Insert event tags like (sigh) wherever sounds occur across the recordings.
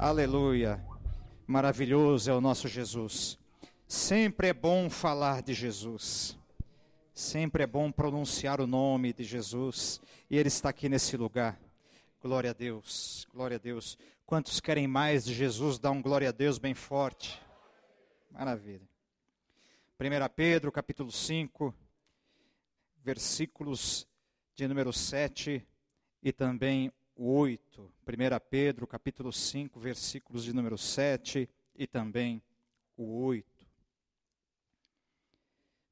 Aleluia. Maravilhoso é o nosso Jesus. Sempre é bom falar de Jesus. Sempre é bom pronunciar o nome de Jesus. E Ele está aqui nesse lugar. Glória a Deus. Glória a Deus. Quantos querem mais de Jesus? Dá um glória a Deus bem forte. Maravilha. 1 Pedro, capítulo 5, versículos de número 7 e também 8. 1 Pedro, capítulo 5, versículos de número 7 e também o 8.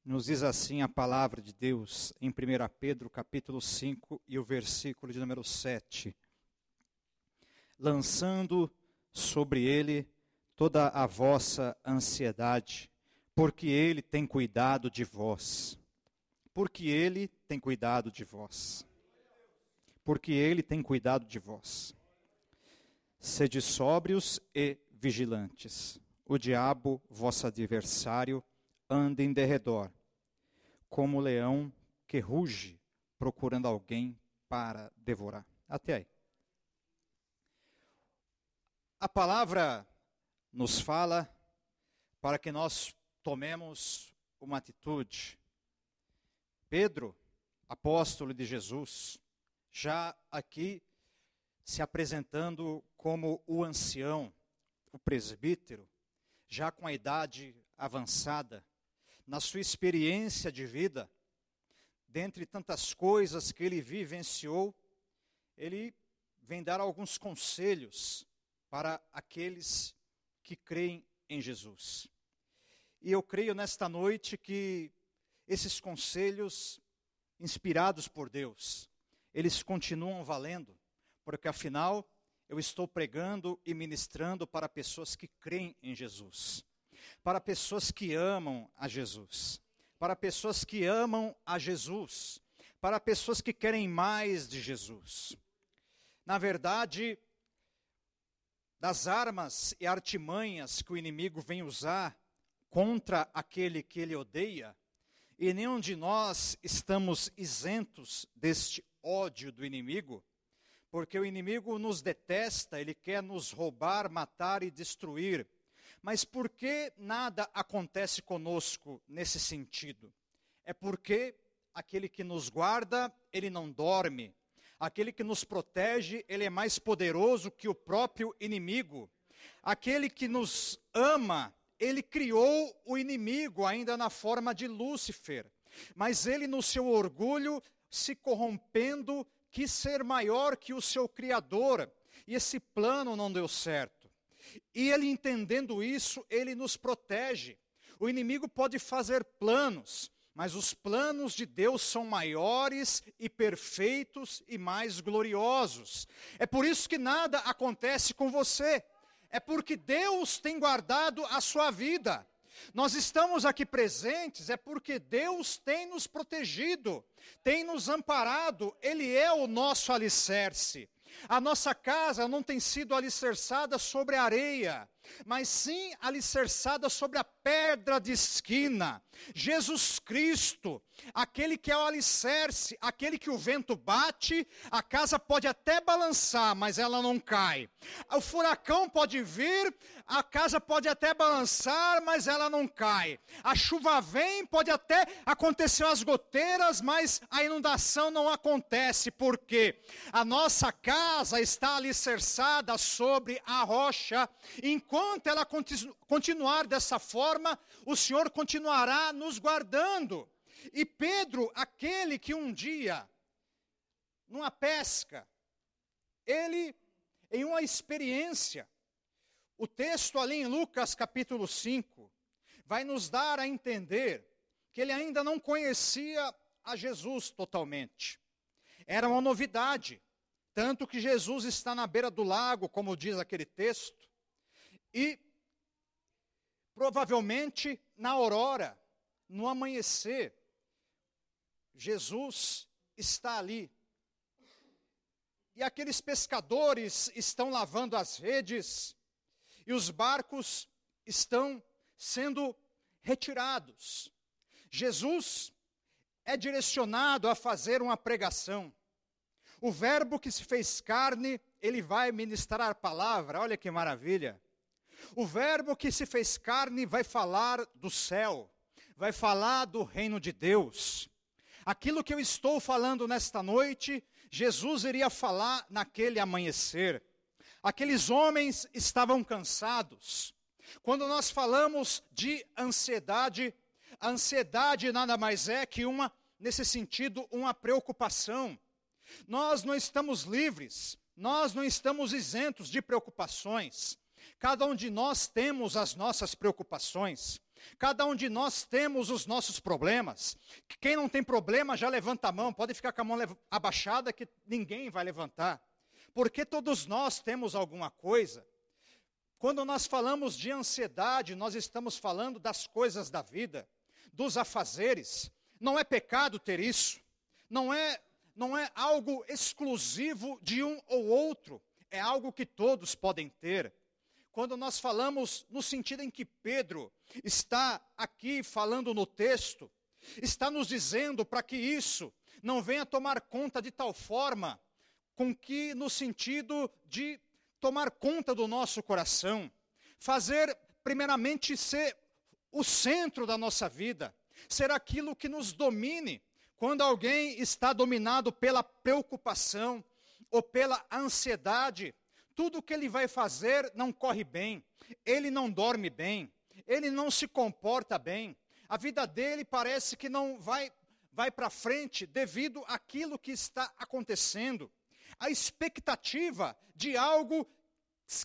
Nos diz assim a palavra de Deus em 1 Pedro, capítulo 5 e o versículo de número 7. Lançando sobre ele toda a vossa ansiedade, porque ele tem cuidado de vós. Porque ele tem cuidado de vós porque ele tem cuidado de vós. Sede sóbrios e vigilantes. O diabo, vosso adversário, anda em derredor, como o leão que ruge, procurando alguém para devorar. Até aí. A palavra nos fala para que nós tomemos uma atitude. Pedro, apóstolo de Jesus, já aqui se apresentando como o ancião, o presbítero, já com a idade avançada, na sua experiência de vida, dentre tantas coisas que ele vivenciou, ele vem dar alguns conselhos para aqueles que creem em Jesus. E eu creio nesta noite que esses conselhos, inspirados por Deus, eles continuam valendo, porque afinal eu estou pregando e ministrando para pessoas que creem em Jesus, para pessoas que amam a Jesus, para pessoas que amam a Jesus, para pessoas que querem mais de Jesus. Na verdade, das armas e artimanhas que o inimigo vem usar contra aquele que ele odeia, e nenhum de nós estamos isentos deste ódio do inimigo, porque o inimigo nos detesta, ele quer nos roubar, matar e destruir. Mas por que nada acontece conosco nesse sentido? É porque aquele que nos guarda, ele não dorme. Aquele que nos protege, ele é mais poderoso que o próprio inimigo. Aquele que nos ama, ele criou o inimigo ainda na forma de Lúcifer. Mas ele, no seu orgulho, se corrompendo, quis ser maior que o seu Criador, e esse plano não deu certo. E ele entendendo isso, ele nos protege. O inimigo pode fazer planos, mas os planos de Deus são maiores e perfeitos e mais gloriosos. É por isso que nada acontece com você. É porque Deus tem guardado a sua vida. Nós estamos aqui presentes é porque Deus tem nos protegido, tem nos amparado, Ele é o nosso alicerce. A nossa casa não tem sido alicerçada sobre areia, mas sim alicerçada sobre a pedra de esquina. Jesus Cristo, aquele que é o alicerce, aquele que o vento bate, a casa pode até balançar, mas ela não cai. O furacão pode vir, a casa pode até balançar, mas ela não cai. A chuva vem, pode até acontecer as goteiras, mas a inundação não acontece, porque a nossa casa está alicerçada sobre a rocha. Enquanto ela continuar dessa forma, o Senhor continuará nos guardando. E Pedro, aquele que um dia, numa pesca, ele, em uma experiência, o texto ali em Lucas capítulo 5, vai nos dar a entender que ele ainda não conhecia a Jesus totalmente. Era uma novidade, tanto que Jesus está na beira do lago, como diz aquele texto, e provavelmente na aurora, no amanhecer, Jesus está ali. E aqueles pescadores estão lavando as redes, e os barcos estão sendo retirados. Jesus é direcionado a fazer uma pregação. O Verbo que se fez carne ele vai ministrar a palavra, olha que maravilha. O Verbo que se fez carne vai falar do céu, vai falar do reino de Deus. Aquilo que eu estou falando nesta noite, Jesus iria falar naquele amanhecer. Aqueles homens estavam cansados. Quando nós falamos de ansiedade, a ansiedade nada mais é que uma, nesse sentido, uma preocupação. Nós não estamos livres, nós não estamos isentos de preocupações. Cada um de nós temos as nossas preocupações. Cada um de nós temos os nossos problemas. Quem não tem problema já levanta a mão, pode ficar com a mão abaixada que ninguém vai levantar. Porque todos nós temos alguma coisa. Quando nós falamos de ansiedade, nós estamos falando das coisas da vida, dos afazeres. Não é pecado ter isso. Não é não é algo exclusivo de um ou outro, é algo que todos podem ter. Quando nós falamos no sentido em que Pedro está aqui falando no texto, está nos dizendo para que isso não venha tomar conta de tal forma com que no sentido de tomar conta do nosso coração, fazer primeiramente ser o centro da nossa vida, ser aquilo que nos domine. Quando alguém está dominado pela preocupação ou pela ansiedade, tudo que ele vai fazer não corre bem, ele não dorme bem, ele não se comporta bem, a vida dele parece que não vai, vai para frente devido àquilo que está acontecendo. A expectativa de algo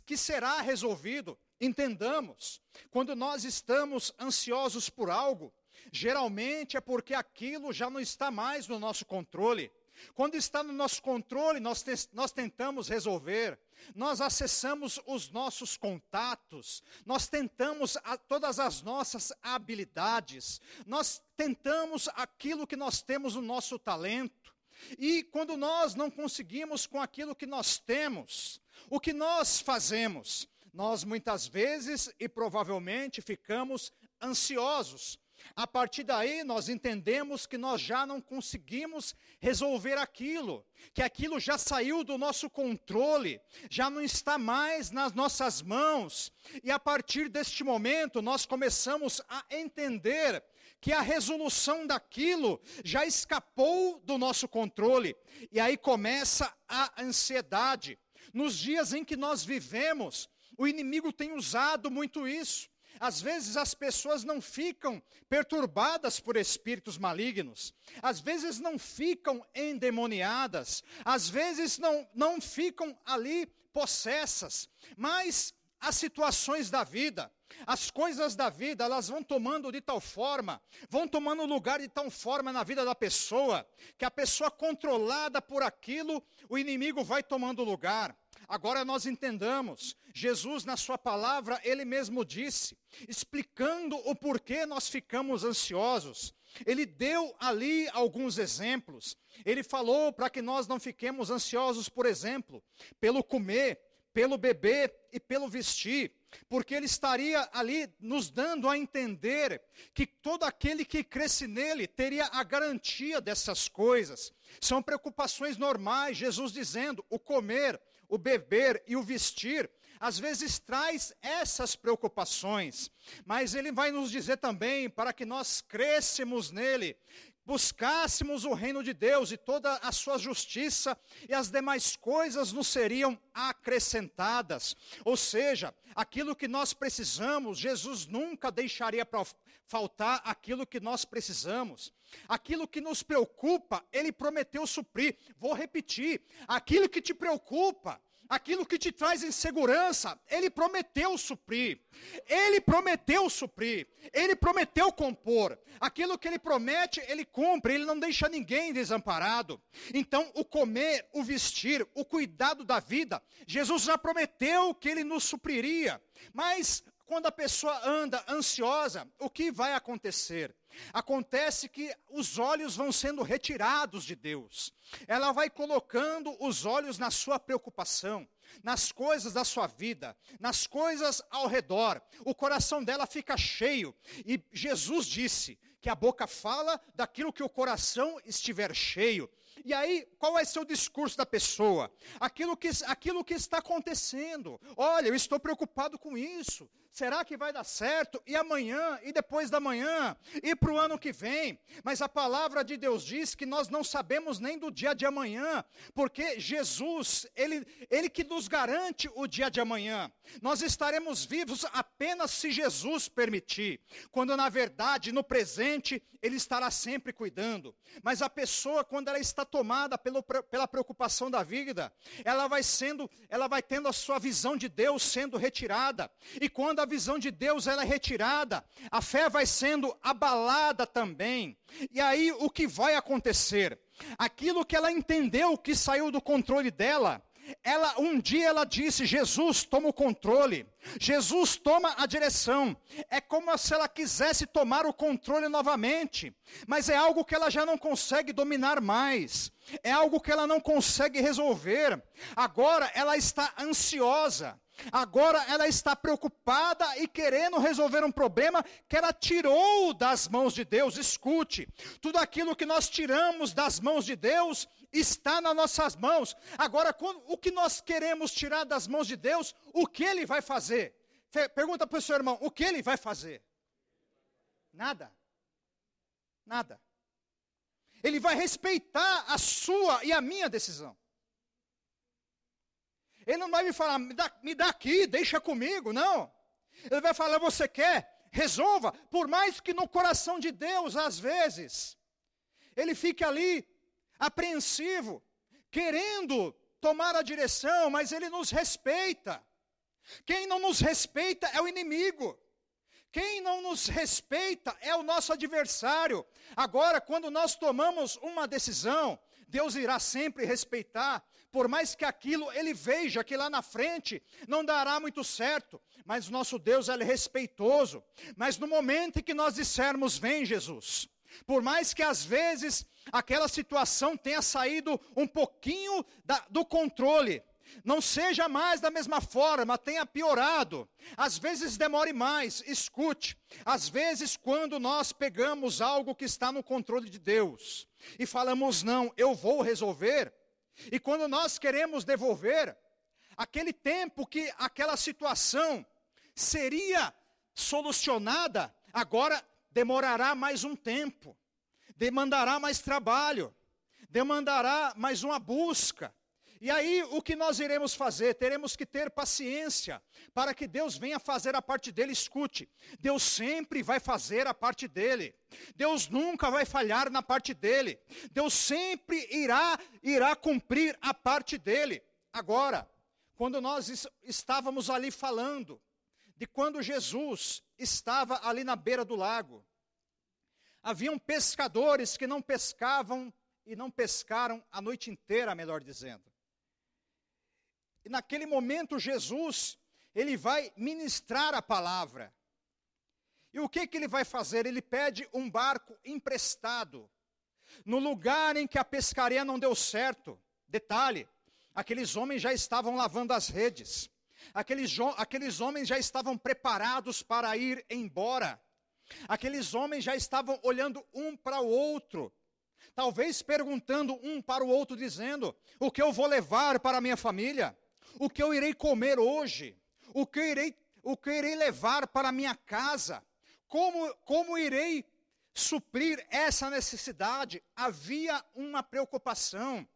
que será resolvido. Entendamos, quando nós estamos ansiosos por algo, geralmente é porque aquilo já não está mais no nosso controle. Quando está no nosso controle, nós, te, nós tentamos resolver, nós acessamos os nossos contatos, nós tentamos todas as nossas habilidades, nós tentamos aquilo que nós temos no nosso talento. E quando nós não conseguimos com aquilo que nós temos, o que nós fazemos? Nós muitas vezes e provavelmente ficamos ansiosos, a partir daí, nós entendemos que nós já não conseguimos resolver aquilo, que aquilo já saiu do nosso controle, já não está mais nas nossas mãos. E a partir deste momento, nós começamos a entender que a resolução daquilo já escapou do nosso controle. E aí começa a ansiedade. Nos dias em que nós vivemos, o inimigo tem usado muito isso. Às vezes as pessoas não ficam perturbadas por espíritos malignos, às vezes não ficam endemoniadas, às vezes não, não ficam ali possessas, mas as situações da vida, as coisas da vida, elas vão tomando de tal forma, vão tomando lugar de tal forma na vida da pessoa, que a pessoa controlada por aquilo, o inimigo vai tomando lugar. Agora nós entendamos, Jesus, na Sua palavra, Ele mesmo disse, explicando o porquê nós ficamos ansiosos. Ele deu ali alguns exemplos. Ele falou para que nós não fiquemos ansiosos, por exemplo, pelo comer, pelo beber e pelo vestir, porque ele estaria ali nos dando a entender que todo aquele que cresce nele teria a garantia dessas coisas. São preocupações normais, Jesus dizendo: o comer, o beber e o vestir, às vezes traz essas preocupações, mas ele vai nos dizer também para que nós crescemos nele, buscássemos o reino de Deus e toda a sua justiça, e as demais coisas nos seriam acrescentadas. Ou seja, aquilo que nós precisamos, Jesus nunca deixaria para faltar aquilo que nós precisamos. Aquilo que nos preocupa, ele prometeu suprir. Vou repetir: aquilo que te preocupa, aquilo que te traz insegurança, ele prometeu suprir. Ele prometeu suprir. Ele prometeu compor. Aquilo que ele promete, ele cumpre. Ele não deixa ninguém desamparado. Então, o comer, o vestir, o cuidado da vida, Jesus já prometeu que ele nos supriria. Mas quando a pessoa anda ansiosa, o que vai acontecer? Acontece que os olhos vão sendo retirados de Deus. Ela vai colocando os olhos na sua preocupação, nas coisas da sua vida, nas coisas ao redor. O coração dela fica cheio. E Jesus disse que a boca fala daquilo que o coração estiver cheio. E aí, qual ser o discurso da pessoa? Aquilo que, aquilo que está acontecendo. Olha, eu estou preocupado com isso. Será que vai dar certo? E amanhã? E depois da manhã? E para o ano que vem? Mas a palavra de Deus diz que nós não sabemos nem do dia de amanhã, porque Jesus, Ele, Ele que nos garante o dia de amanhã. Nós estaremos vivos apenas se Jesus permitir, quando na verdade, no presente, Ele estará sempre cuidando. Mas a pessoa, quando ela está tomada pelo, pela preocupação da vida, ela vai sendo, ela vai tendo a sua visão de Deus sendo retirada. E quando a visão de Deus ela é retirada, a fé vai sendo abalada também. E aí o que vai acontecer? Aquilo que ela entendeu que saiu do controle dela, ela um dia ela disse: Jesus toma o controle, Jesus toma a direção. É como se ela quisesse tomar o controle novamente, mas é algo que ela já não consegue dominar mais. É algo que ela não consegue resolver. Agora ela está ansiosa. Agora ela está preocupada e querendo resolver um problema que ela tirou das mãos de Deus. Escute, tudo aquilo que nós tiramos das mãos de Deus está nas nossas mãos. Agora, o que nós queremos tirar das mãos de Deus, o que ele vai fazer? Pergunta para o seu irmão, o que ele vai fazer? Nada. Nada. Ele vai respeitar a sua e a minha decisão. Ele não vai me falar, me dá, me dá aqui, deixa comigo, não. Ele vai falar, você quer? Resolva. Por mais que no coração de Deus, às vezes, ele fique ali apreensivo, querendo tomar a direção, mas ele nos respeita. Quem não nos respeita é o inimigo. Quem não nos respeita é o nosso adversário. Agora, quando nós tomamos uma decisão, Deus irá sempre respeitar, por mais que aquilo ele veja que lá na frente não dará muito certo, mas nosso Deus é respeitoso. Mas no momento em que nós dissermos, vem Jesus, por mais que às vezes aquela situação tenha saído um pouquinho da, do controle, não seja mais da mesma forma, tenha piorado. Às vezes demore mais, escute. Às vezes, quando nós pegamos algo que está no controle de Deus e falamos, não, eu vou resolver, e quando nós queremos devolver, aquele tempo que aquela situação seria solucionada, agora demorará mais um tempo, demandará mais trabalho, demandará mais uma busca. E aí, o que nós iremos fazer? Teremos que ter paciência para que Deus venha fazer a parte dele. Escute, Deus sempre vai fazer a parte dele. Deus nunca vai falhar na parte dele. Deus sempre irá irá cumprir a parte dele. Agora, quando nós estávamos ali falando de quando Jesus estava ali na beira do lago, haviam pescadores que não pescavam e não pescaram a noite inteira, melhor dizendo. E naquele momento Jesus, ele vai ministrar a palavra. E o que que ele vai fazer? Ele pede um barco emprestado. No lugar em que a pescaria não deu certo. Detalhe, aqueles homens já estavam lavando as redes. Aqueles, aqueles homens já estavam preparados para ir embora. Aqueles homens já estavam olhando um para o outro, talvez perguntando um para o outro, dizendo: O que eu vou levar para a minha família? O que eu irei comer hoje, o que eu irei, o que irei levar para a minha casa, como, como irei suprir essa necessidade. Havia uma preocupação,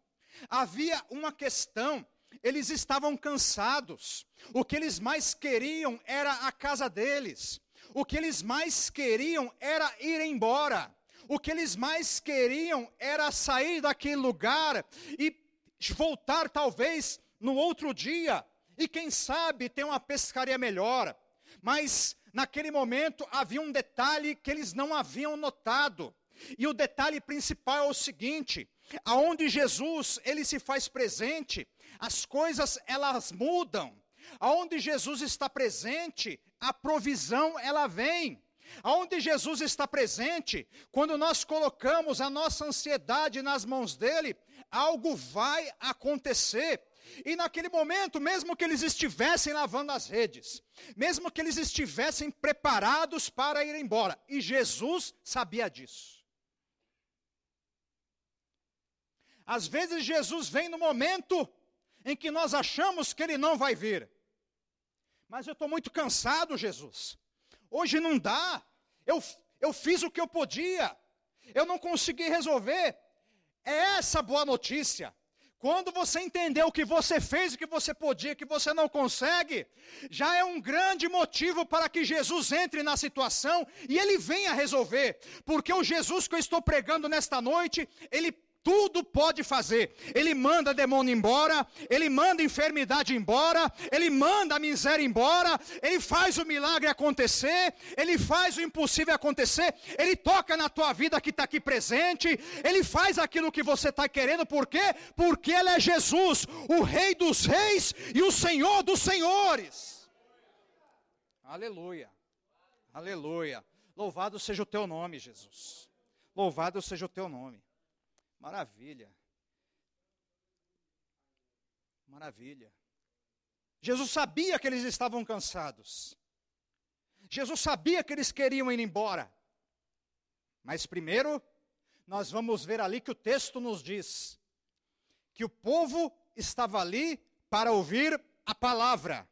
havia uma questão. Eles estavam cansados. O que eles mais queriam era a casa deles. O que eles mais queriam era ir embora. O que eles mais queriam era sair daquele lugar e voltar talvez no outro dia, e quem sabe ter uma pescaria melhor. Mas naquele momento havia um detalhe que eles não haviam notado. E o detalhe principal é o seguinte: aonde Jesus ele se faz presente, as coisas elas mudam. Aonde Jesus está presente, a provisão ela vem. Aonde Jesus está presente, quando nós colocamos a nossa ansiedade nas mãos dele, algo vai acontecer. E naquele momento, mesmo que eles estivessem lavando as redes, mesmo que eles estivessem preparados para ir embora, e Jesus sabia disso. Às vezes Jesus vem no momento em que nós achamos que ele não vai vir. Mas eu estou muito cansado, Jesus. Hoje não dá. Eu, eu fiz o que eu podia. Eu não consegui resolver. É essa boa notícia. Quando você entendeu o que você fez, o que você podia, que você não consegue, já é um grande motivo para que Jesus entre na situação e ele venha resolver. Porque o Jesus que eu estou pregando nesta noite, ele tudo pode fazer. Ele manda demônio embora, ele manda enfermidade embora, ele manda a miséria embora, ele faz o milagre acontecer, ele faz o impossível acontecer, ele toca na tua vida que está aqui presente, ele faz aquilo que você está querendo, por quê? Porque ele é Jesus, o Rei dos Reis e o Senhor dos Senhores. Aleluia, aleluia. Louvado seja o teu nome, Jesus. Louvado seja o teu nome. Maravilha. Maravilha. Jesus sabia que eles estavam cansados. Jesus sabia que eles queriam ir embora. Mas primeiro, nós vamos ver ali que o texto nos diz que o povo estava ali para ouvir a palavra.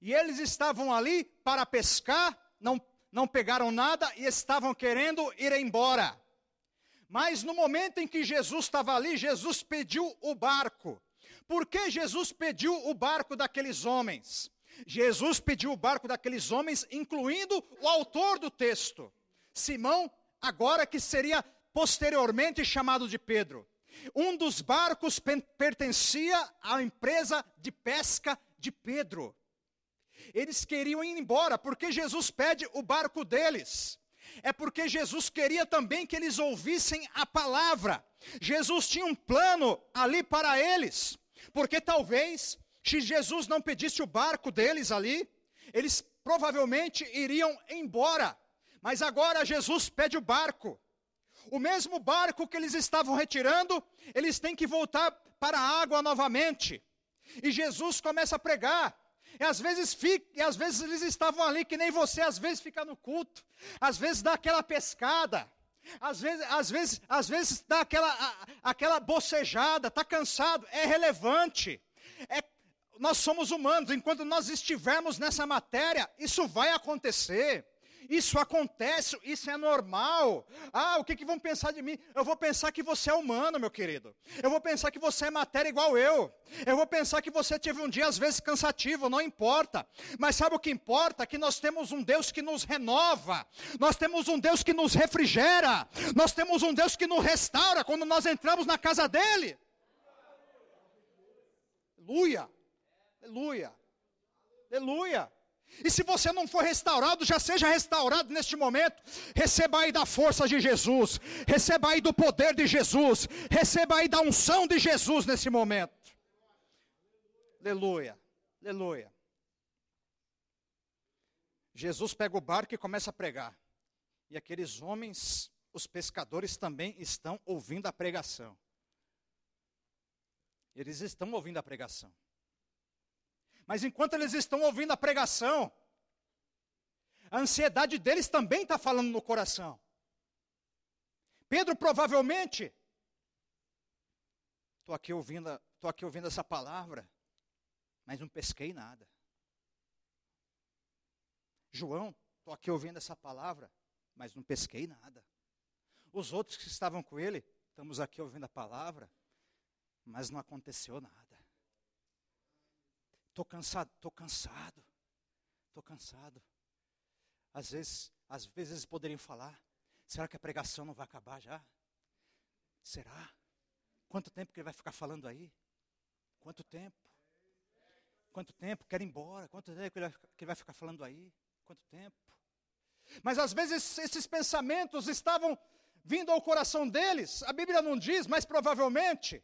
E eles estavam ali para pescar, não, não pegaram nada e estavam querendo ir embora. Mas no momento em que Jesus estava ali, Jesus pediu o barco. Por que Jesus pediu o barco daqueles homens? Jesus pediu o barco daqueles homens, incluindo o autor do texto, Simão, agora que seria posteriormente chamado de Pedro. Um dos barcos pertencia à empresa de pesca de Pedro. Eles queriam ir embora, porque Jesus pede o barco deles é porque Jesus queria também que eles ouvissem a palavra. Jesus tinha um plano ali para eles, porque talvez, se Jesus não pedisse o barco deles ali, eles provavelmente iriam embora. Mas agora Jesus pede o barco. O mesmo barco que eles estavam retirando, eles têm que voltar para a água novamente. E Jesus começa a pregar. E às vezes fica, e às vezes eles estavam ali que nem você, às vezes fica no culto, às vezes dá aquela pescada, às vezes, às vezes, às vezes dá aquela, a, aquela bocejada, está cansado, é relevante. É, nós somos humanos, enquanto nós estivermos nessa matéria, isso vai acontecer. Isso acontece, isso é normal. Ah, o que, que vão pensar de mim? Eu vou pensar que você é humano, meu querido. Eu vou pensar que você é matéria igual eu. Eu vou pensar que você teve um dia às vezes cansativo, não importa. Mas sabe o que importa? Que nós temos um Deus que nos renova. Nós temos um Deus que nos refrigera. Nós temos um Deus que nos restaura quando nós entramos na casa dele. Aleluia. Aleluia. Aleluia. E se você não for restaurado, já seja restaurado neste momento. Receba aí da força de Jesus, receba aí do poder de Jesus, receba aí da unção de Jesus nesse momento. Aleluia, aleluia. Jesus pega o barco e começa a pregar. E aqueles homens, os pescadores também estão ouvindo a pregação. Eles estão ouvindo a pregação. Mas enquanto eles estão ouvindo a pregação, a ansiedade deles também está falando no coração. Pedro provavelmente, estou aqui ouvindo, estou aqui ouvindo essa palavra, mas não pesquei nada. João, estou aqui ouvindo essa palavra, mas não pesquei nada. Os outros que estavam com ele, estamos aqui ouvindo a palavra, mas não aconteceu nada. Estou cansado, estou cansado, estou cansado. Às vezes, às vezes eles poderiam falar: será que a pregação não vai acabar já? Será? Quanto tempo que ele vai ficar falando aí? Quanto tempo? Quanto tempo? Quer ir embora? Quanto tempo que ele, vai, que ele vai ficar falando aí? Quanto tempo? Mas às vezes esses pensamentos estavam vindo ao coração deles. A Bíblia não diz, mas provavelmente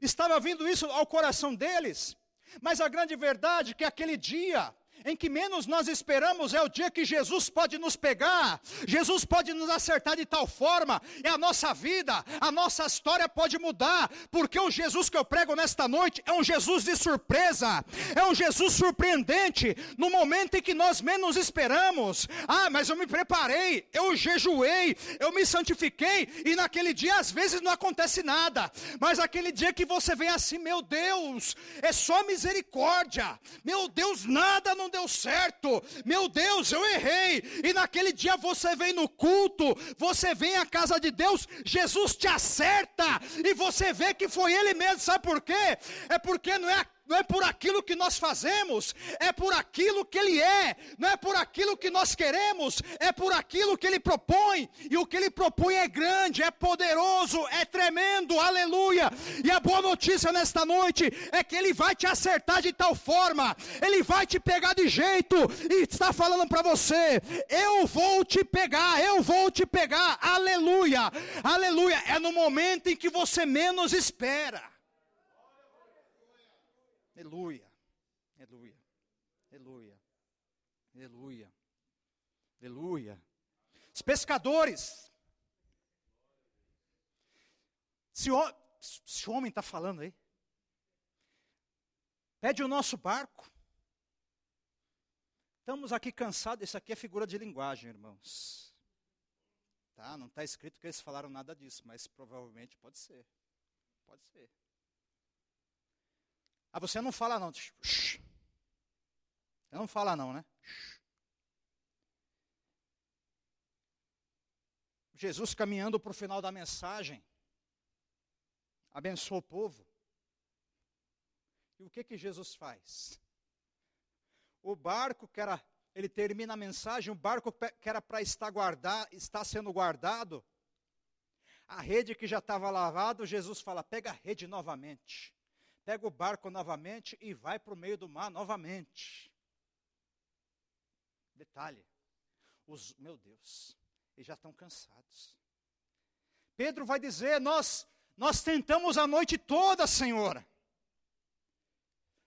estava vindo isso ao coração deles mas a grande verdade é que aquele dia em que menos nós esperamos é o dia que Jesus pode nos pegar, Jesus pode nos acertar de tal forma, e a nossa vida, a nossa história pode mudar, porque o Jesus que eu prego nesta noite é um Jesus de surpresa, é um Jesus surpreendente, no momento em que nós menos esperamos. Ah, mas eu me preparei, eu jejuei, eu me santifiquei, e naquele dia às vezes não acontece nada, mas aquele dia que você vem assim, meu Deus, é só misericórdia, meu Deus, nada não deu certo, meu Deus, eu errei, e naquele dia você vem no culto, você vem à casa de Deus, Jesus te acerta, e você vê que foi Ele mesmo, sabe por quê? É porque não é não é por aquilo que nós fazemos, é por aquilo que Ele é, não é por aquilo que nós queremos, é por aquilo que Ele propõe, e o que Ele propõe é grande, é poderoso, é tremendo, aleluia. E a boa notícia nesta noite é que Ele vai te acertar de tal forma, Ele vai te pegar de jeito, e está falando para você: eu vou te pegar, eu vou te pegar, aleluia, aleluia. É no momento em que você menos espera. Aleluia. Aleluia. Aleluia. Aleluia. Aleluia. Os pescadores. Se o, se o homem está falando aí, pede o nosso barco. Estamos aqui cansados, isso aqui é figura de linguagem, irmãos. Tá? Não está escrito que eles falaram nada disso, mas provavelmente pode ser. Pode ser. Ah, você não fala não. Você não fala não, né? Jesus caminhando para o final da mensagem, abençoa o povo. E o que que Jesus faz? O barco que era, ele termina a mensagem, o barco que era para estar guardado, está sendo guardado, a rede que já estava lavada, Jesus fala: pega a rede novamente pega o barco novamente e vai para o meio do mar novamente. Detalhe, os, meu Deus, eles já estão cansados. Pedro vai dizer: Nós, nós tentamos a noite toda, Senhor.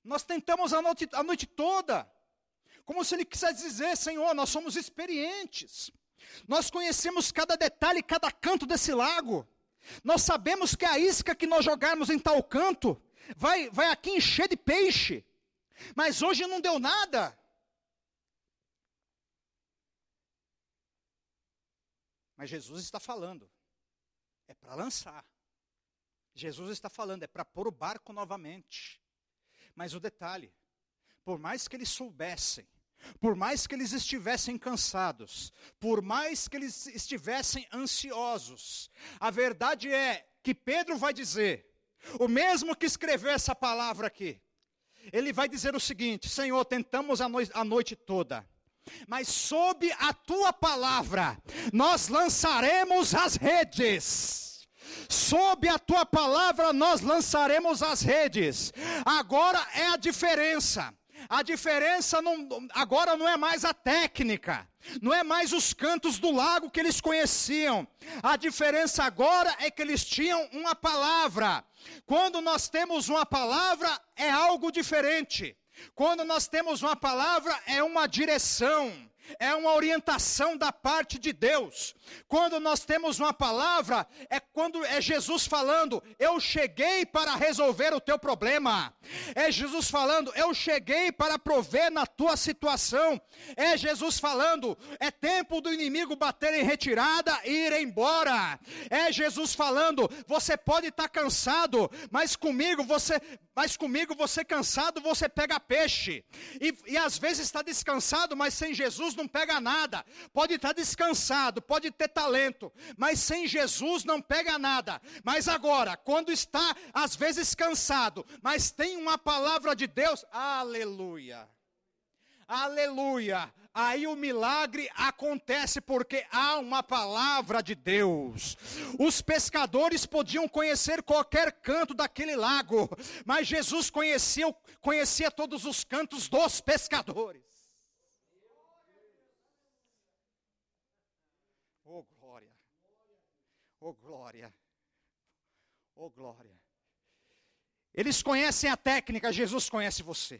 Nós tentamos a noite, a noite toda. Como se ele quisesse dizer: Senhor, nós somos experientes. Nós conhecemos cada detalhe, cada canto desse lago. Nós sabemos que a isca que nós jogarmos em tal canto vai, vai aqui encher de peixe, mas hoje não deu nada. Mas Jesus está falando, é para lançar. Jesus está falando, é para pôr o barco novamente. Mas o detalhe, por mais que eles soubessem, por mais que eles estivessem cansados, por mais que eles estivessem ansiosos, a verdade é que Pedro vai dizer: o mesmo que escreveu essa palavra aqui, ele vai dizer o seguinte: Senhor, tentamos a, noite, a noite toda, mas sob a tua palavra nós lançaremos as redes. Sob a tua palavra nós lançaremos as redes. Agora é a diferença. A diferença não, agora não é mais a técnica, não é mais os cantos do lago que eles conheciam. A diferença agora é que eles tinham uma palavra. Quando nós temos uma palavra, é algo diferente. Quando nós temos uma palavra, é uma direção é uma orientação da parte de Deus. Quando nós temos uma palavra, é quando é Jesus falando, eu cheguei para resolver o teu problema. É Jesus falando, eu cheguei para prover na tua situação. É Jesus falando, é tempo do inimigo bater em retirada e ir embora. É Jesus falando, você pode estar cansado, mas comigo você, mas comigo você cansado, você pega peixe. E, e às vezes está descansado, mas sem Jesus não pega nada. Pode estar descansado, pode ter talento, mas sem Jesus não pega nada. Mas agora, quando está às vezes cansado, mas tem uma palavra de Deus, aleluia. Aleluia. Aí o milagre acontece porque há uma palavra de Deus. Os pescadores podiam conhecer qualquer canto daquele lago, mas Jesus conhecia, conhecia todos os cantos dos pescadores. Oh glória. Oh glória. Oh glória. Eles conhecem a técnica, Jesus conhece você.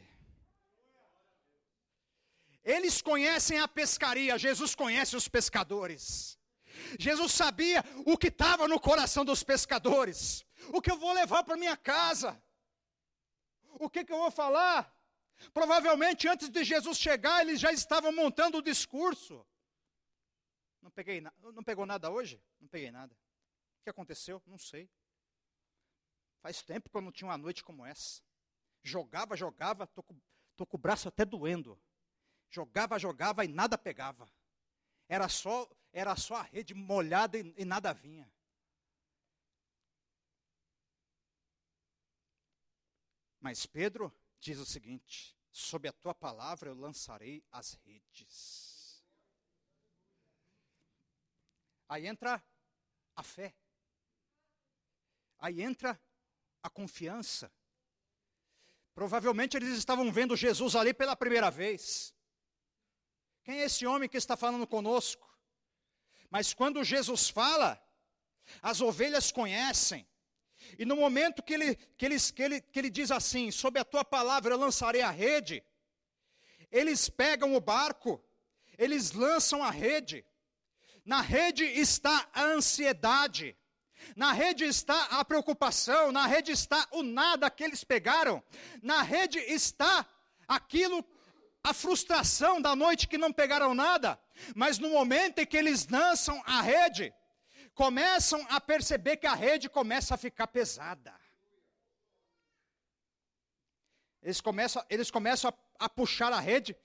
Eles conhecem a pescaria, Jesus conhece os pescadores. Jesus sabia o que estava no coração dos pescadores. O que eu vou levar para minha casa? O que, que eu vou falar? Provavelmente antes de Jesus chegar, eles já estavam montando o discurso. Não peguei, não pegou nada hoje? Não peguei nada. O que aconteceu? Não sei. Faz tempo que eu não tinha uma noite como essa. Jogava, jogava, tô com, tô com o braço até doendo. Jogava, jogava e nada pegava. Era só, era só a rede molhada e, e nada vinha. Mas Pedro diz o seguinte: sob a tua palavra eu lançarei as redes. Aí entra a fé. Aí entra a confiança. Provavelmente eles estavam vendo Jesus ali pela primeira vez. Quem é esse homem que está falando conosco? Mas quando Jesus fala, as ovelhas conhecem. E no momento que ele, que, ele, que, ele, que ele diz assim: Sob a tua palavra eu lançarei a rede, eles pegam o barco, eles lançam a rede. Na rede está a ansiedade, na rede está a preocupação, na rede está o nada que eles pegaram, na rede está aquilo, a frustração da noite que não pegaram nada, mas no momento em que eles lançam a rede, começam a perceber que a rede começa a ficar pesada. Eles começam, eles começam a, a puxar a rede,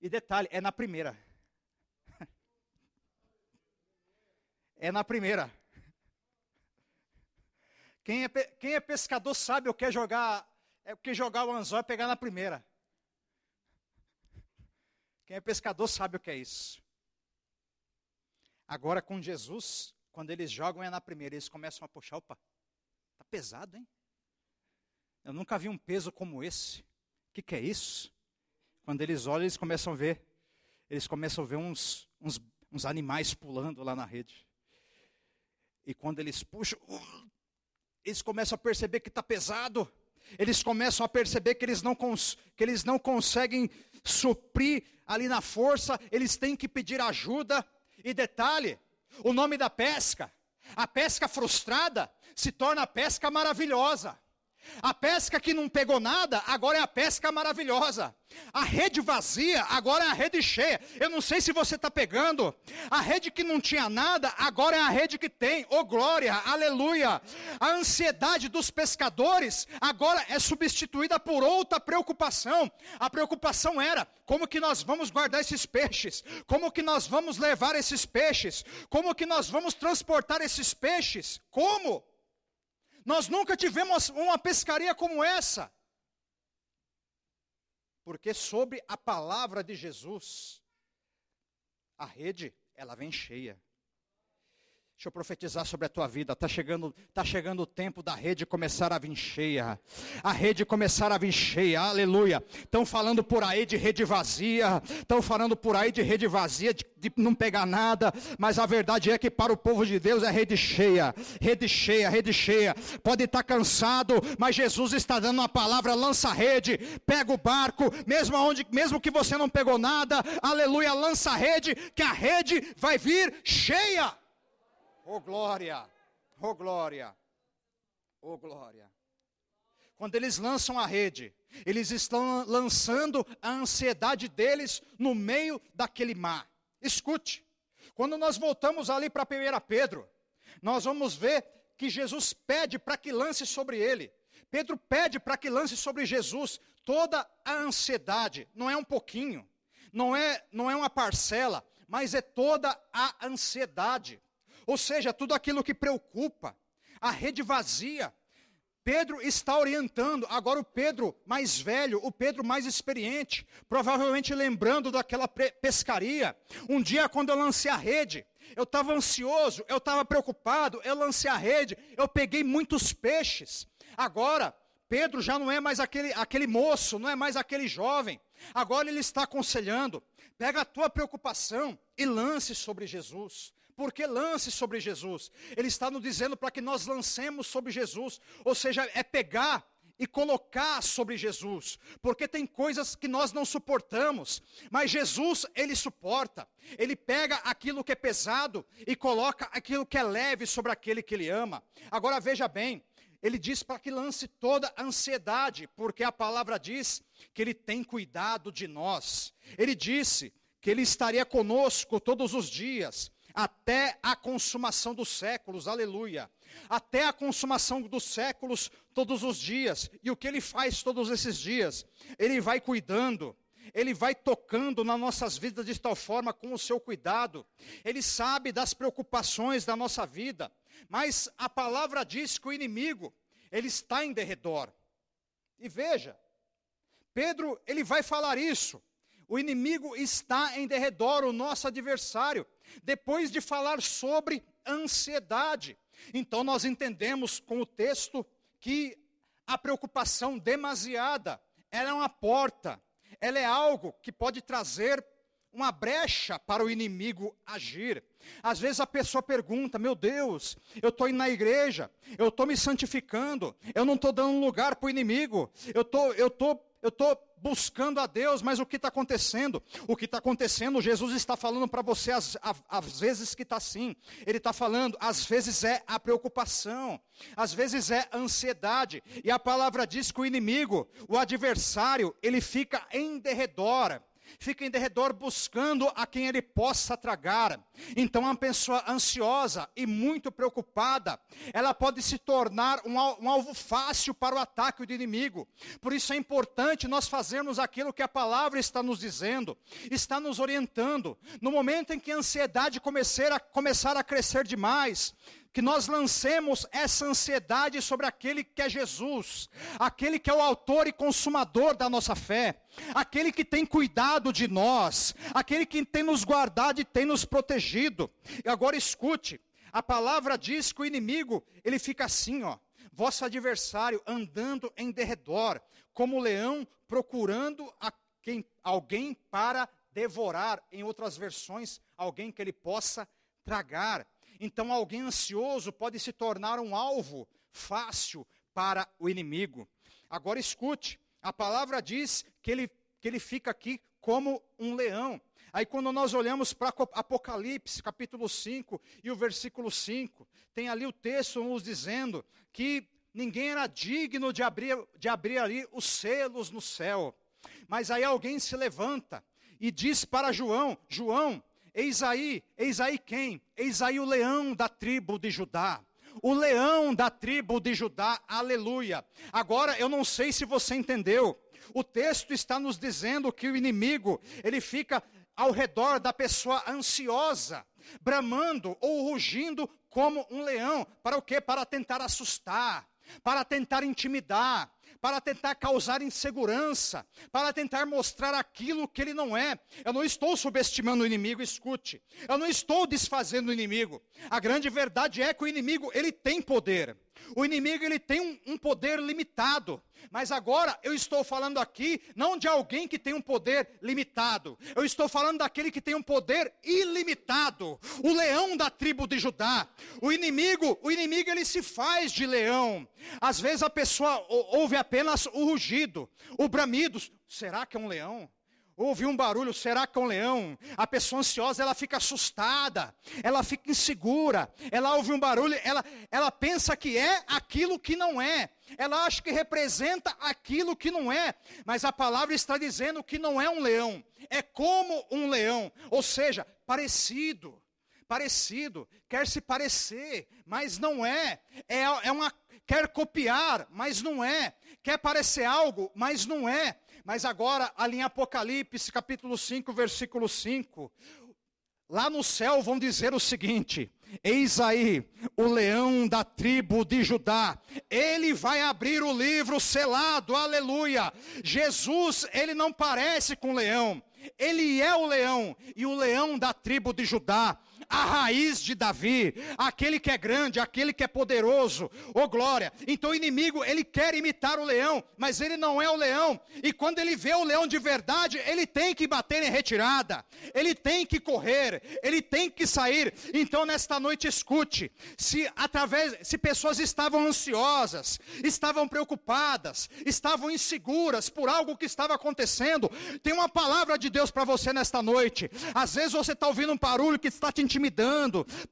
e detalhe, é na primeira. (laughs) É na primeira. Quem é, quem é pescador sabe o que é jogar, é o que jogar o anzol é pegar na primeira. Quem é pescador sabe o que é isso. Agora com Jesus, quando eles jogam é na primeira, eles começam a puxar, opa, tá pesado, hein? Eu nunca vi um peso como esse. O que, que é isso? Quando eles olham, eles começam a ver, eles começam a ver uns, uns, uns animais pulando lá na rede. E quando eles puxam, uh, eles começam a perceber que está pesado. Eles começam a perceber que eles, não que eles não conseguem suprir ali na força, eles têm que pedir ajuda. E detalhe, o nome da pesca, a pesca frustrada, se torna pesca maravilhosa. A pesca que não pegou nada, agora é a pesca maravilhosa. A rede vazia, agora é a rede cheia. Eu não sei se você está pegando. A rede que não tinha nada, agora é a rede que tem. Oh glória, aleluia. A ansiedade dos pescadores agora é substituída por outra preocupação. A preocupação era: como que nós vamos guardar esses peixes? Como que nós vamos levar esses peixes? Como que nós vamos transportar esses peixes? Como? Nós nunca tivemos uma pescaria como essa. Porque sobre a palavra de Jesus, a rede, ela vem cheia. Deixa eu profetizar sobre a tua vida. Está chegando, tá chegando o tempo da rede começar a vir cheia. A rede começar a vir cheia. Aleluia. Estão falando por aí de rede vazia. Estão falando por aí de rede vazia, de, de, não pegar nada. Mas a verdade é que para o povo de Deus é rede cheia. Rede cheia, rede cheia. Pode estar tá cansado, mas Jesus está dando uma palavra: lança a rede, pega o barco, mesmo, onde, mesmo que você não pegou nada. Aleluia, lança a rede, que a rede vai vir cheia. Oh glória! Oh glória! Oh glória! Quando eles lançam a rede, eles estão lançando a ansiedade deles no meio daquele mar. Escute, quando nós voltamos ali para 1 Pedro, nós vamos ver que Jesus pede para que lance sobre ele. Pedro pede para que lance sobre Jesus toda a ansiedade, não é um pouquinho, não é, não é uma parcela, mas é toda a ansiedade ou seja, tudo aquilo que preocupa, a rede vazia. Pedro está orientando, agora o Pedro mais velho, o Pedro mais experiente, provavelmente lembrando daquela pescaria. Um dia, quando eu lancei a rede, eu estava ansioso, eu estava preocupado, eu lancei a rede, eu peguei muitos peixes. Agora, Pedro já não é mais aquele, aquele moço, não é mais aquele jovem. Agora ele está aconselhando: pega a tua preocupação e lance sobre Jesus porque lance sobre Jesus. Ele está nos dizendo para que nós lancemos sobre Jesus, ou seja, é pegar e colocar sobre Jesus, porque tem coisas que nós não suportamos, mas Jesus, ele suporta. Ele pega aquilo que é pesado e coloca aquilo que é leve sobre aquele que ele ama. Agora veja bem, ele diz para que lance toda a ansiedade, porque a palavra diz que ele tem cuidado de nós. Ele disse que ele estaria conosco todos os dias, até a consumação dos séculos, aleluia. Até a consumação dos séculos, todos os dias. E o que ele faz todos esses dias? Ele vai cuidando, ele vai tocando nas nossas vidas de tal forma com o seu cuidado. Ele sabe das preocupações da nossa vida. Mas a palavra diz que o inimigo, ele está em derredor. E veja, Pedro, ele vai falar isso. O inimigo está em derredor, o nosso adversário. Depois de falar sobre ansiedade. Então nós entendemos com o texto que a preocupação demasiada, ela é uma porta, ela é algo que pode trazer uma brecha para o inimigo agir. Às vezes a pessoa pergunta: Meu Deus, eu estou indo na igreja, eu estou me santificando, eu não estou dando lugar para o inimigo, eu tô, estou tô, eu tô buscando a Deus, mas o que está acontecendo? O que está acontecendo, Jesus está falando para você, às, às vezes que está assim, Ele está falando, às vezes é a preocupação, às vezes é a ansiedade, e a palavra diz que o inimigo, o adversário, ele fica em derredor fica em derredor buscando a quem ele possa tragar. Então, uma pessoa ansiosa e muito preocupada, ela pode se tornar um, alvo fácil para o ataque do inimigo. Por isso é importante nós fazermos aquilo que a palavra está nos dizendo, está nos orientando. No momento em que a ansiedade começar a, começar a crescer demais, que nós lancemos essa ansiedade sobre aquele que é Jesus, aquele que é o autor e consumador da nossa fé, aquele que tem cuidado de nós, aquele que tem nos guardado e tem nos protegido. E agora escute, a palavra diz que o inimigo, ele fica assim, ó, vosso adversário andando em derredor, como leão procurando quem, alguém para devorar, em outras versões, alguém que ele possa tragar. Então, alguém ansioso pode se tornar um alvo fácil para o inimigo. Agora, escute: a palavra diz que ele, que ele fica aqui como um leão. Aí, quando nós olhamos para Apocalipse, capítulo 5 e o versículo 5, tem ali o texto nos dizendo que ninguém era digno de abrir, de abrir ali os selos no céu. Mas aí alguém se levanta e diz para João: João, Eis aí, eis aí quem? Eis aí o leão da tribo de Judá. O leão da tribo de Judá, aleluia. Agora, eu não sei se você entendeu. O texto está nos dizendo que o inimigo, ele fica ao redor da pessoa ansiosa, bramando ou rugindo como um leão. Para o quê? Para tentar assustar, para tentar intimidar, para tentar causar insegurança, para tentar mostrar aquilo que ele não é. Eu não estou subestimando o inimigo, escute. Eu não estou desfazendo o inimigo. A grande verdade é que o inimigo, ele tem poder. O inimigo ele tem um, um, poder limitado. Mas agora eu estou falando aqui não de alguém que tem um poder limitado. Eu estou falando daquele que tem um poder ilimitado. O leão da tribo de Judá. O inimigo, o inimigo ele se faz de leão. Às vezes a pessoa ouve apenas o rugido, o bramido. Será que é um leão? Ouve um barulho, será que é um leão? A pessoa ansiosa, ela fica assustada, ela fica insegura, ela ouve um barulho, ela, ela pensa que é aquilo que não é, ela acha que representa aquilo que não é, mas a palavra está dizendo que não é um leão, é como um leão, ou seja, parecido, parecido, quer se parecer, mas não é, é, é uma, quer copiar, mas não é, quer parecer algo, mas não é, mas agora, ali em Apocalipse, capítulo 5, versículo 5, lá no céu vão dizer o seguinte: Eis aí o leão da tribo de Judá, ele vai abrir o livro selado, aleluia. Jesus, ele não parece com leão, ele é o leão, e o leão da tribo de Judá. A raiz de Davi, aquele que é grande, aquele que é poderoso, oh glória. Então o inimigo, ele quer imitar o leão, mas ele não é o leão. E quando ele vê o leão de verdade, ele tem que bater em retirada, ele tem que correr, ele tem que sair. Então nesta noite escute, se através, se pessoas estavam ansiosas, estavam preocupadas, estavam inseguras por algo que estava acontecendo, tem uma palavra de Deus para você nesta noite. Às vezes você está ouvindo um barulho que está te intimidando,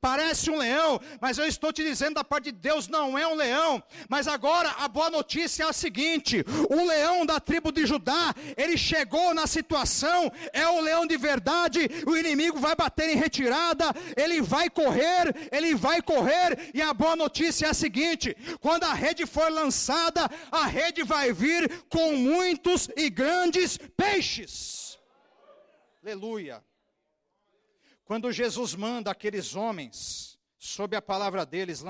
parece um leão, mas eu estou te dizendo da parte de Deus, não é um leão. Mas agora a boa notícia é a seguinte: o leão da tribo de Judá, ele chegou na situação, é o leão de verdade, o inimigo vai bater em retirada, ele vai correr, ele vai correr, e a boa notícia é a seguinte: quando a rede for lançada, a rede vai vir com muitos e grandes peixes. Aleluia. Quando Jesus manda aqueles homens, sob a palavra deles,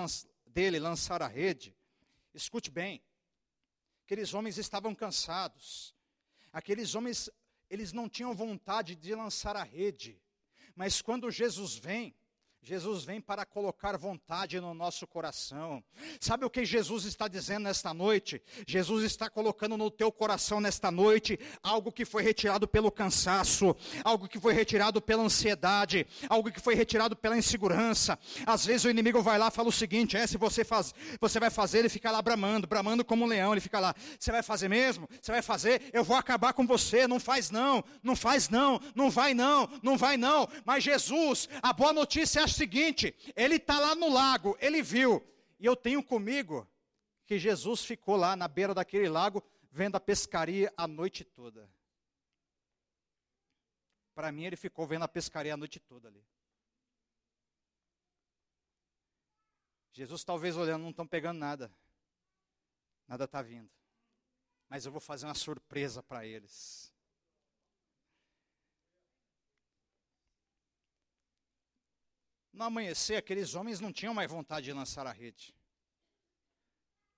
dele, lançar a rede, escute bem, aqueles homens estavam cansados, aqueles homens, eles não tinham vontade de lançar a rede, mas quando Jesus vem, Jesus vem para colocar vontade no nosso coração. Sabe o que Jesus está dizendo nesta noite? Jesus está colocando no teu coração nesta noite algo que foi retirado pelo cansaço, algo que foi retirado pela ansiedade, algo que foi retirado pela insegurança. Às vezes o inimigo vai lá e fala o seguinte: é, se você faz, você vai fazer, ele fica lá bramando, bramando como um leão, ele fica lá, você vai fazer mesmo? Você vai fazer? Eu vou acabar com você, não faz não, não faz não, não vai não, não vai não. Mas Jesus, a boa notícia é o seguinte: ele está lá no lago, ele viu, e eu tenho comigo que Jesus ficou lá na beira daquele lago, vendo a pescaria a noite toda. Para mim, ele ficou vendo a pescaria a noite toda ali. Jesus talvez olhando, não estão pegando nada. Nada está vindo. Mas eu vou fazer uma surpresa para eles. No amanhecer, aqueles homens não tinham mais vontade de lançar a rede.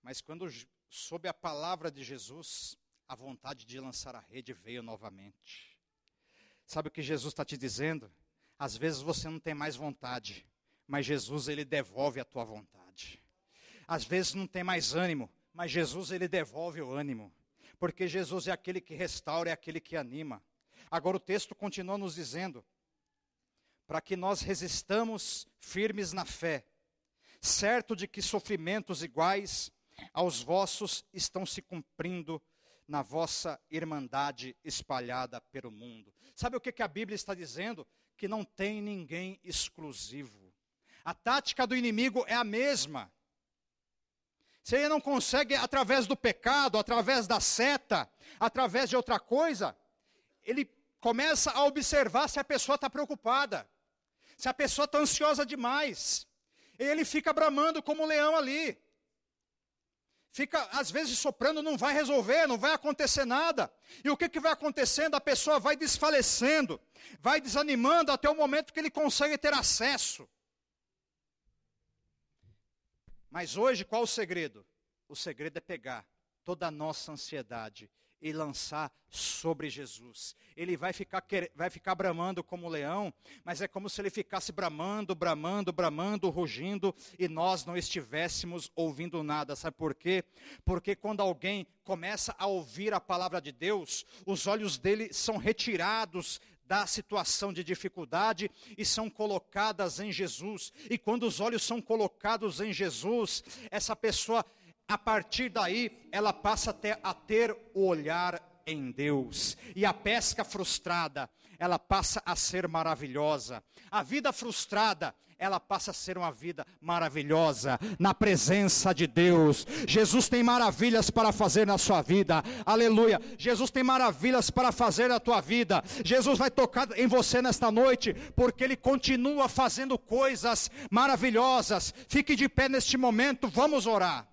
Mas quando sob a palavra de Jesus, a vontade de lançar a rede veio novamente. Sabe o que Jesus está te dizendo? Às vezes você não tem mais vontade, mas Jesus ele devolve a tua vontade. Às vezes não tem mais ânimo, mas Jesus ele devolve o ânimo, porque Jesus é aquele que restaura, é aquele que anima. Agora o texto continua nos dizendo: para que nós resistamos firmes na fé, certo de que sofrimentos iguais aos vossos estão se cumprindo na vossa irmandade espalhada pelo mundo. Sabe o que, que a Bíblia está dizendo? Que não tem ninguém exclusivo. A tática do inimigo é a mesma. Se ele não consegue, através do pecado, através da seta, através de outra coisa, ele começa a observar se a pessoa está preocupada se a pessoa está ansiosa demais, ele fica bramando como um leão ali. Fica, às vezes, soprando, não vai resolver, não vai acontecer nada. E o que, que vai acontecendo? A pessoa vai desfalecendo, vai desanimando até o momento que ele consegue ter acesso. Mas hoje, qual o segredo? O segredo é pegar toda a nossa ansiedade e lançar sobre Jesus. Ele vai ficar, vai ficar bramando como leão, mas é como se ele ficasse bramando, bramando, bramando, rugindo e nós não estivéssemos ouvindo nada. Sabe por quê? Porque quando alguém começa a ouvir a palavra de Deus, os olhos dele são retirados da situação de dificuldade e são colocadas em Jesus. E quando os olhos são colocados em Jesus, essa pessoa a partir daí ela passa até a ter o olhar em Deus. E a pesca frustrada, ela passa a ser maravilhosa. A vida frustrada, ela passa a ser uma vida maravilhosa na presença de Deus. Jesus tem maravilhas para fazer na sua vida. Aleluia. Jesus tem maravilhas para fazer na tua vida. Jesus vai tocar em você nesta noite, porque ele continua fazendo coisas maravilhosas. Fique de pé neste momento, vamos orar.